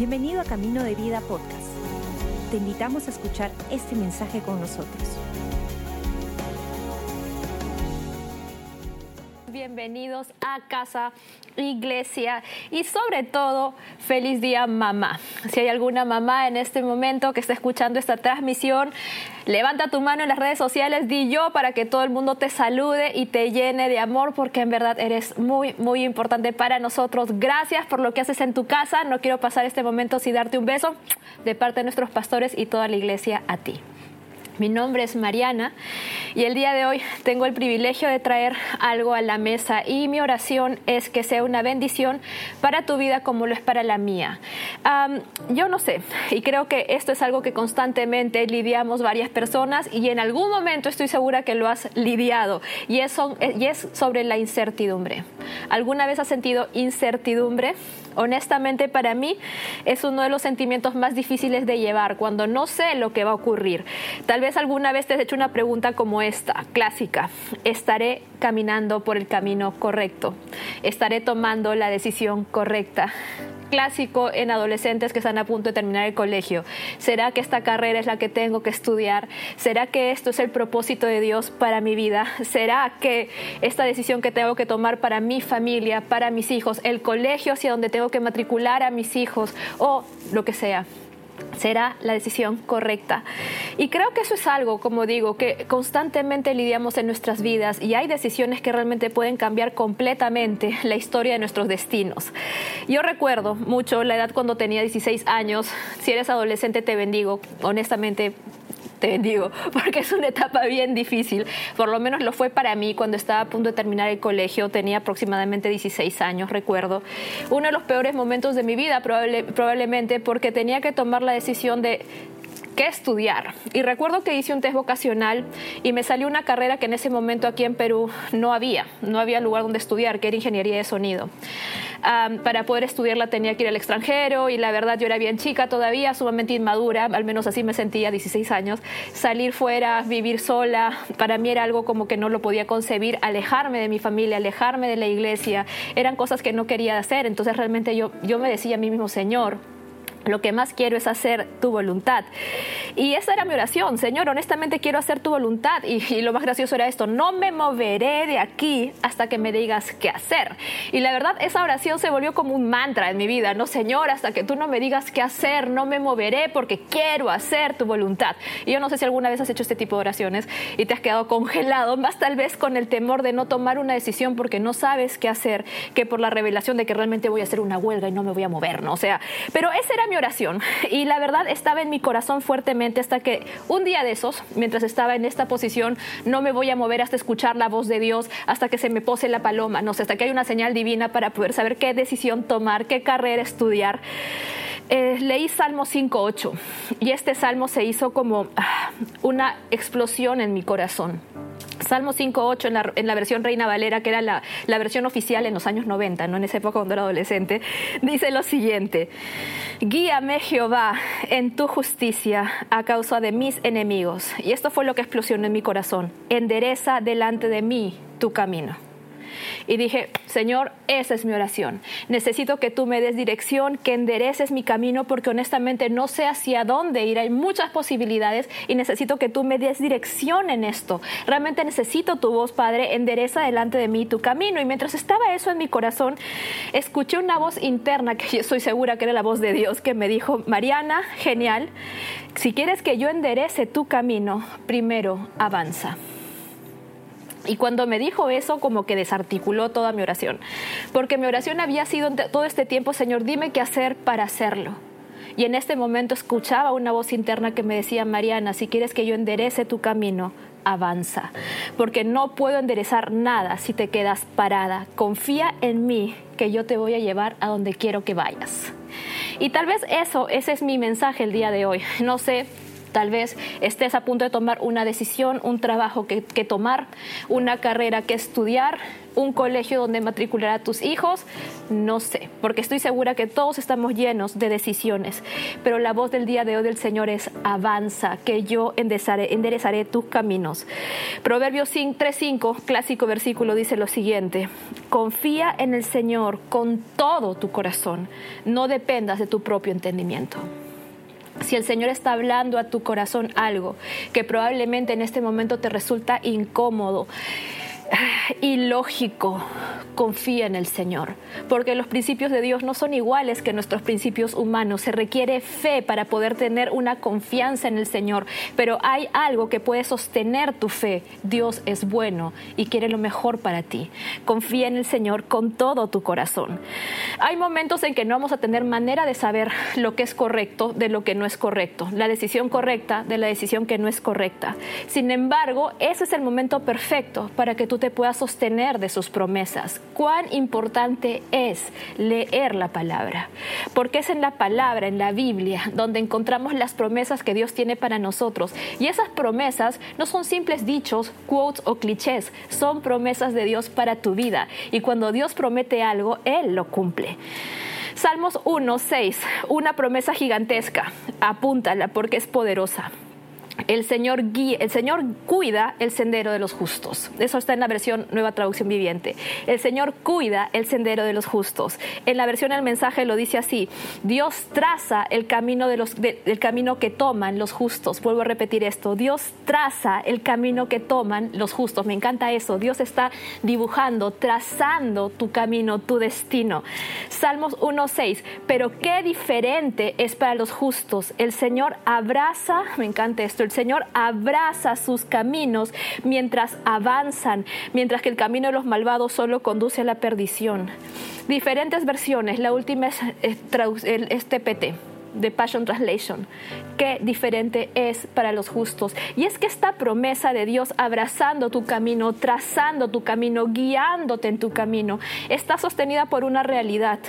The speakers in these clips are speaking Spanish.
Bienvenido a Camino de Vida Podcast. Te invitamos a escuchar este mensaje con nosotros. Bienvenidos a casa, iglesia y sobre todo feliz día mamá. Si hay alguna mamá en este momento que está escuchando esta transmisión, levanta tu mano en las redes sociales, di yo para que todo el mundo te salude y te llene de amor porque en verdad eres muy, muy importante para nosotros. Gracias por lo que haces en tu casa. No quiero pasar este momento sin darte un beso de parte de nuestros pastores y toda la iglesia a ti. Mi nombre es Mariana y el día de hoy tengo el privilegio de traer algo a la mesa y mi oración es que sea una bendición para tu vida como lo es para la mía. yo no sé y creo que esto es algo que constantemente lidiamos varias personas y en algún momento estoy segura que lo has lidiado y es, es sobre la incertidumbre. ¿Alguna vez has sentido incertidumbre? Honestamente, para mí es uno de los sentimientos más difíciles de llevar cuando no sé lo que va a ocurrir. Tal vez alguna vez te has hecho una pregunta como esta, clásica. ¿Estaré caminando por el camino correcto? ¿Estaré tomando la decisión correcta? Clásico en adolescentes que están a punto de terminar el colegio. ¿Será que esta carrera es la que tengo que estudiar? ¿Será que esto es el propósito de Dios para mi vida? ¿Será que esta decisión que tengo que tomar para mi familia, para mis hijos, el colegio hacia donde tengo que matricular a mis hijos o lo que sea? Será la decisión correcta. Y creo que eso es algo, como digo, que constantemente lidiamos en nuestras vidas y hay decisiones que realmente pueden cambiar completamente la historia de nuestros destinos. Yo recuerdo mucho la edad cuando tenía 16 años, si eres adolescente te bendigo, honestamente te bendigo, porque es una etapa bien difícil. Por lo menos lo fue para mí cuando estaba a punto de terminar el colegio, tenía aproximadamente 16 años, recuerdo. Uno de los peores momentos de mi vida, probablemente porque tenía que tomar la decisión de qué estudiar. Y recuerdo que hice un test vocacional y me salió una carrera que en ese momento aquí en Perú no había, no había lugar donde estudiar, que era ingeniería de sonido. para poder estudiarla tenía que ir al extranjero y la verdad yo era bien chica todavía, sumamente inmadura, al menos así me sentía, 16 años. Salir fuera, vivir sola, para mí era algo como que no lo podía concebir, alejarme de mi familia, alejarme de la iglesia, eran cosas que no quería hacer. Entonces realmente yo, yo me decía a mí mismo, Señor, lo que más quiero es hacer tu voluntad. Y esa era mi oración, Señor, honestamente quiero hacer tu voluntad. Y, lo más gracioso era esto, no me moveré de aquí hasta que me digas qué hacer. Y la verdad, esa oración se volvió como un mantra en mi vida, no, Señor, hasta que tú no me digas qué hacer, no me moveré porque quiero hacer tu voluntad. Y yo no sé si alguna vez has hecho este tipo de oraciones y te has quedado congelado, más tal vez con el temor de no tomar una decisión porque no sabes qué hacer, que por la revelación de que realmente voy a hacer una huelga y no me voy a mover, ¿no? O sea, pero ese era mi oración y la verdad estaba en mi corazón fuertemente hasta que un día de esos, mientras estaba en esta posición, no me voy a mover hasta escuchar la voz de Dios, hasta que se me pose la paloma, no sé, hasta que hay una señal divina para poder saber qué decisión tomar, qué carrera estudiar. Eh, leí Salmo 5.8 y este salmo se hizo como ah, una explosión en mi corazón. Salmo 5.8 en la, en la versión Reina Valera, que era la, la, versión oficial en los años 90, ¿no? en esa época cuando era adolescente, dice lo siguiente, guíame Jehová en tu justicia a causa de mis enemigos. Y esto fue lo que explosionó en mi corazón, endereza delante de mí tu camino. Y dije, Señor, esa es mi oración. Necesito que tú me des dirección, que endereces mi camino, porque honestamente no sé hacia dónde ir. Hay muchas posibilidades y necesito que tú me des dirección en esto. Realmente necesito tu voz, Padre, endereza delante de mí tu camino. Y mientras estaba eso en mi corazón, escuché una voz interna, que yo estoy segura que era la voz de Dios, que me dijo, Mariana, genial, si quieres que yo enderece tu camino, primero avanza. Y cuando me dijo eso, como que desarticuló toda mi oración. Porque mi oración había sido todo este tiempo, Señor, dime qué hacer para hacerlo. Y en este momento escuchaba una voz interna que me decía, Mariana, si quieres que yo enderece tu camino, avanza. Porque no puedo enderezar nada si te quedas parada. Confía en mí, que yo te voy a llevar a donde quiero que vayas. Y tal vez eso, ese es mi mensaje el día de hoy. No sé Tal vez estés a punto de tomar una decisión, un trabajo que, tomar, una carrera que estudiar, un colegio donde matricular a tus hijos, no sé, porque estoy segura que todos estamos llenos de decisiones, pero la voz del día de hoy del Señor es avanza, que yo enderezaré, enderezaré tus caminos. Proverbios 3.5, clásico versículo, dice lo siguiente, confía en el Señor con todo tu corazón, no dependas de tu propio entendimiento si el Señor está hablando a tu corazón algo que probablemente en este momento te resulta incómodo, ilógico, confía en el Señor, porque los principios de Dios no son iguales que nuestros principios humanos. Se requiere fe para poder tener una confianza en el Señor, pero hay algo que puede sostener tu fe. Dios es bueno y quiere lo mejor para ti. Confía en el Señor con todo tu corazón. Hay momentos en que no vamos a tener manera de saber lo que es correcto de lo que no es correcto, la decisión correcta de la decisión que no es correcta. Sin embargo, ese es el momento perfecto para que tú te puedas sostener de sus promesas. Cuán importante es leer la palabra, porque es en la palabra, en la Biblia, donde encontramos las promesas que Dios tiene para nosotros. Y esas promesas no son simples dichos, quotes o clichés, son promesas de Dios para tu vida. Y cuando Dios promete algo, Él lo cumple. Salmos 1, 6, una promesa gigantesca, apúntala porque es poderosa. El Señor, guía, el Señor cuida el sendero de los justos. Eso está en la versión Nueva Traducción Viviente. El Señor cuida el sendero de los justos. En la versión del mensaje lo dice así: Dios traza el camino, de los, el camino que toman los justos. Vuelvo a repetir esto: Dios traza el camino que toman los justos. Me encanta eso. Dios está dibujando, trazando tu camino, tu destino. Salmos 1:6. Pero qué diferente es para los justos. El Señor abraza, me encanta esto Señor abraza sus caminos mientras avanzan, mientras que el camino de los malvados solo conduce a la perdición. Diferentes versiones, la última es, es TPT de Passion Translation. Qué diferente es para los justos. Y es que esta promesa de Dios abrazando tu camino, trazando tu camino, guiándote en tu camino, está sostenida por una realidad,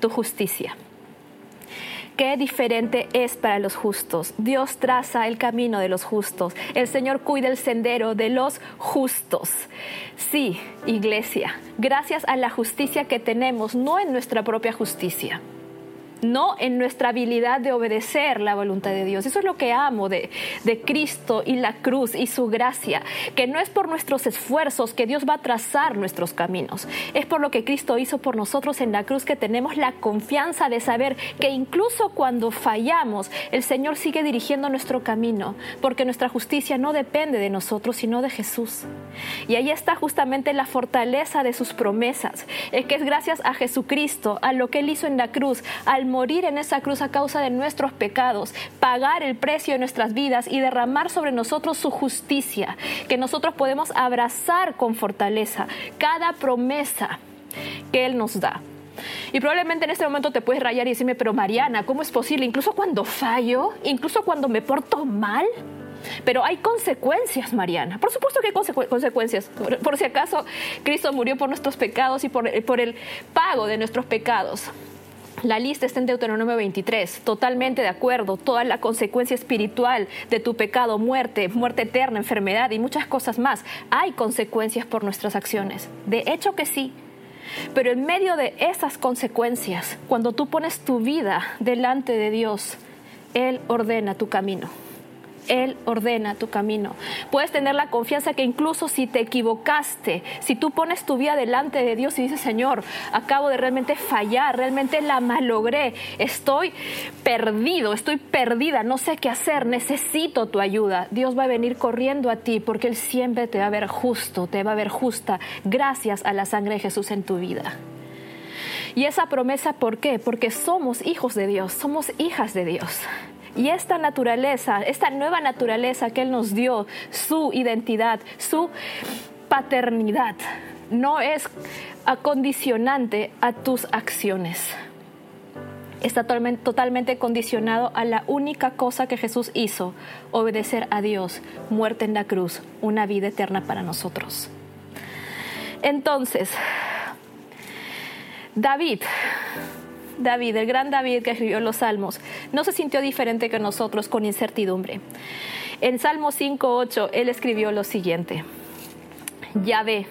tu justicia qué diferente es para los justos. Dios traza el camino de los justos. El Señor cuida el sendero de los justos. Sí, iglesia, gracias a la justicia que tenemos, no en nuestra propia justicia no en nuestra habilidad de obedecer la voluntad de Dios. Eso es lo que amo de, Cristo y la cruz y su gracia, que no es por nuestros esfuerzos que Dios va a trazar nuestros caminos, es por lo que Cristo hizo por nosotros en la cruz que tenemos la confianza de saber que incluso cuando fallamos, el Señor sigue dirigiendo nuestro camino, porque nuestra justicia no depende de nosotros, sino de Jesús. Y ahí está justamente la fortaleza de sus promesas, es que es gracias a Jesucristo, a lo que Él hizo en la cruz, al morir en esa cruz a causa de nuestros pecados, pagar el precio de nuestras vidas y derramar sobre nosotros su justicia, que nosotros podemos abrazar con fortaleza cada promesa que Él nos da. Y probablemente en este momento te puedes rayar y decirme, pero Mariana, ¿cómo es posible? Incluso cuando fallo, incluso cuando me porto mal. Pero hay consecuencias, Mariana. Por supuesto que hay consecuencias. Por, si acaso, Cristo murió por nuestros pecados y por, el pago de nuestros pecados. La lista está en Deuteronomio 23, totalmente de acuerdo, toda la consecuencia espiritual de tu pecado, muerte, muerte eterna, enfermedad y muchas cosas más. Hay consecuencias por nuestras acciones. De hecho que sí. Pero en medio de esas consecuencias, cuando tú pones tu vida delante de Dios, Él ordena tu camino. Él ordena tu camino. Puedes tener la confianza que incluso si te equivocaste, si tú pones tu vida delante de Dios y dices, Señor, acabo de realmente fallar, realmente la malogré, estoy perdido, estoy perdida, no sé qué hacer, necesito tu ayuda. Dios va a venir corriendo a ti porque Él siempre te va a ver justo, te va a ver justa, gracias a la sangre de Jesús en tu vida. Y esa promesa, ¿por qué? Porque somos hijos de Dios, somos hijas de Dios. Y esta naturaleza, esta nueva naturaleza que Él nos dio, su identidad, su paternidad, no es acondicionante a tus acciones. Está totalmente condicionado a la única cosa que Jesús hizo, obedecer a Dios, muerte en la cruz, una vida eterna para nosotros. Entonces, David David, el gran David que escribió los Salmos, no se sintió diferente que nosotros con incertidumbre. En Salmo 5.8 él escribió lo siguiente, ve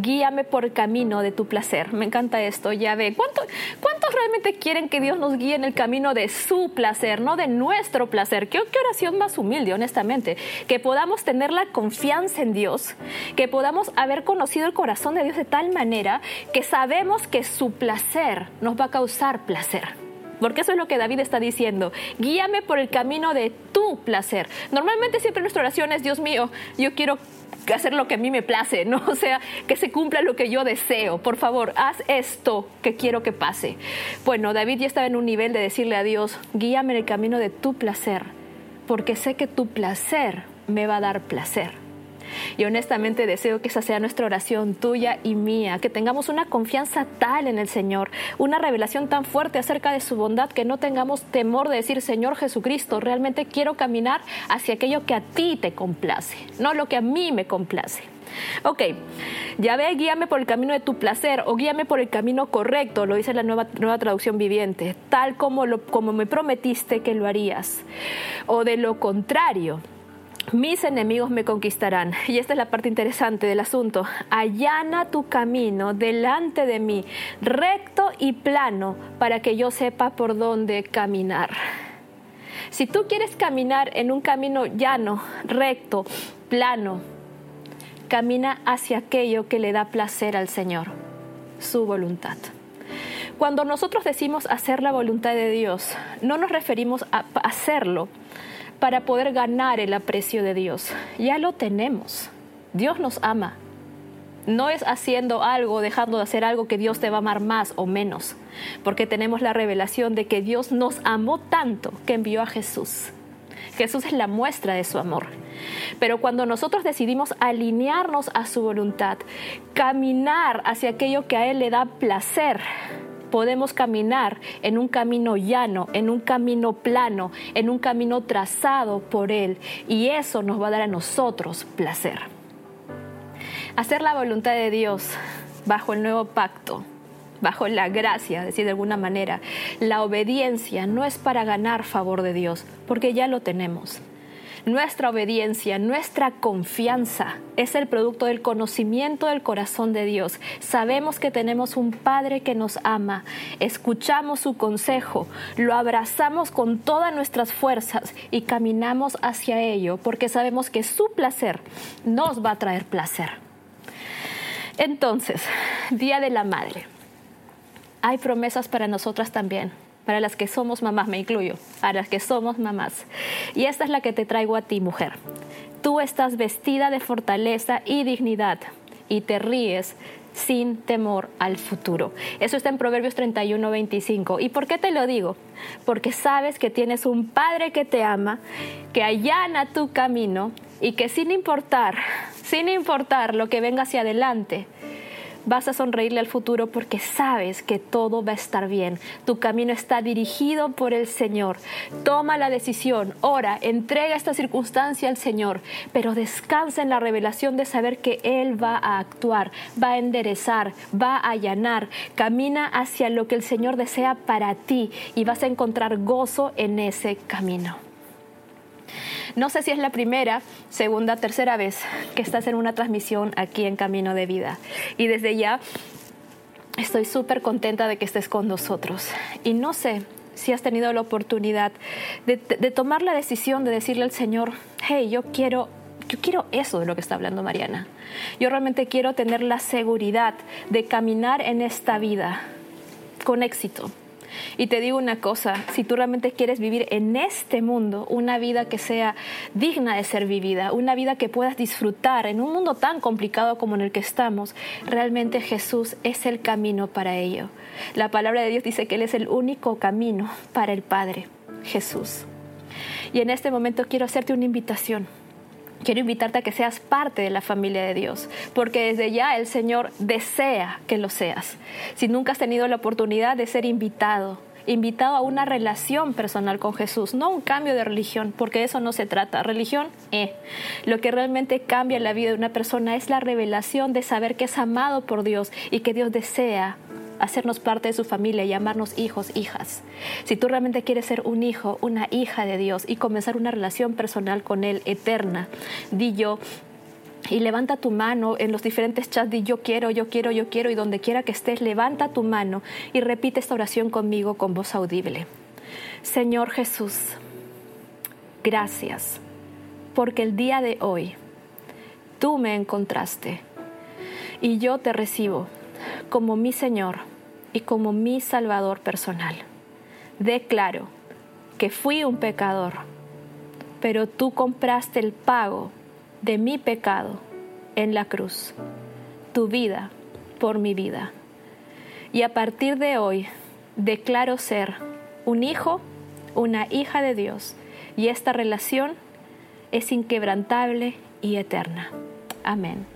guíame por camino de tu placer. Me encanta esto, ya ve. ¿Cuánto, ¿Cuántos realmente quieren que Dios nos guíe en el camino de su placer, no de nuestro placer? ¿Qué, ¿Qué, oración más humilde, honestamente? Que podamos tener la confianza en Dios, que podamos haber conocido el corazón de Dios de tal manera que sabemos que su placer nos va a causar placer. Porque eso es lo que David está diciendo. Guíame por el camino de tu placer. Normalmente siempre nuestra oración es, Dios mío, yo quiero hacer lo que a mí me place, ¿no? O sea, que se cumpla lo que yo deseo. Por favor, haz esto que quiero que pase. Bueno, David ya estaba en un nivel de decirle a Dios, guíame en el camino de tu placer, porque sé que tu placer me va a dar placer. Y honestamente deseo que esa sea nuestra oración tuya y mía, que tengamos una confianza tal en el Señor, una revelación tan fuerte acerca de su bondad que no tengamos temor de decir, Señor Jesucristo, realmente quiero caminar hacia aquello que a ti te complace, no lo que a mí me complace. Ok, ya ve, guíame por el camino de tu placer o guíame por el camino correcto, lo dice la nueva, nueva traducción viviente, tal como, como me prometiste que lo harías. O de lo contrario, mis enemigos me conquistarán. Y esta es la parte interesante del asunto. Allana tu camino delante de mí, recto y plano, para que yo sepa por dónde caminar. Si tú quieres caminar en un camino llano, recto, plano, camina hacia aquello que le da placer al Señor, su voluntad. Cuando nosotros decimos hacer la voluntad de Dios, no nos referimos a hacerlo para poder ganar el aprecio de Dios. Ya lo tenemos. Dios nos ama. No es haciendo algo, dejando de hacer algo que Dios te va a amar más o menos, porque tenemos la revelación de que Dios nos amó tanto que envió a Jesús. Jesús es la muestra de su amor. Pero cuando nosotros decidimos alinearnos a su voluntad, caminar hacia aquello que a Él le da placer, podemos caminar en un camino llano, en un camino plano, en un camino trazado por Él. Y eso nos va a dar a nosotros placer. Hacer la voluntad de Dios bajo el nuevo pacto, bajo la gracia, decir de alguna manera, la obediencia no es para ganar favor de Dios, porque ya lo tenemos. Nuestra obediencia, nuestra confianza es el producto del conocimiento del corazón de Dios. Sabemos que tenemos un Padre que nos ama, escuchamos su consejo, lo abrazamos con todas nuestras fuerzas y caminamos hacia ello porque sabemos que su placer nos va a traer placer. Entonces, Día de la Madre. Hay promesas para nosotras también para las que somos mamás, me incluyo, para las que somos mamás. Y esta es la que te traigo a ti, mujer. Tú estás vestida de fortaleza y dignidad y te ríes sin temor al futuro. Eso está en Proverbios 31, 25. ¿Y por qué te lo digo? Porque sabes que tienes un Padre que te ama, que allana tu camino y que sin importar, sin importar lo que venga hacia adelante, Vas a sonreírle al futuro porque sabes que todo va a estar bien. Tu camino está dirigido por el Señor. Toma la decisión, ora, entrega esta circunstancia al Señor, pero descansa en la revelación de saber que Él va a actuar, va a enderezar, va a allanar. Camina hacia lo que el Señor desea para ti y vas a encontrar gozo en ese camino. No sé si es la primera, segunda, tercera vez que estás en una transmisión aquí en Camino de Vida. Y desde ya estoy súper contenta de que estés con nosotros. Y no sé si has tenido la oportunidad de, tomar la decisión de decirle al Señor, hey, yo quiero yo quiero eso de lo que está hablando Mariana. Yo realmente quiero tener la seguridad de caminar en esta vida con éxito, y te digo una cosa, si tú realmente quieres vivir en este mundo una vida que sea digna de ser vivida, una vida que puedas disfrutar en un mundo tan complicado como en el que estamos, realmente Jesús es el camino para ello. La palabra de Dios dice que Él es el único camino para el Padre, Jesús. Y en este momento quiero hacerte una invitación quiero invitarte a que seas parte de la familia de Dios, porque desde ya el Señor desea que lo seas. Si nunca has tenido la oportunidad de ser invitado, invitado a una relación personal con Jesús, no un cambio de religión, porque eso no se trata. Religión, eh. Lo que realmente cambia la vida de una persona es la revelación de saber que es amado por Dios y que Dios desea hacernos parte de su familia, llamarnos hijos, hijas. Si tú realmente quieres ser un hijo, una hija de Dios y comenzar una relación personal con Él eterna, di yo, y levanta tu mano en los diferentes chats de yo quiero, yo quiero, yo quiero y donde quiera que estés, levanta tu mano y repite esta oración conmigo con voz audible. Señor Jesús, gracias porque el día de hoy tú me encontraste y yo te recibo como mi Señor y como mi Salvador personal. Declaro que fui un pecador, pero tú compraste el pago de mi pecado en la cruz, tu vida por mi vida. Y a partir de hoy declaro ser un hijo, una hija de Dios, y esta relación es inquebrantable y eterna. Amén.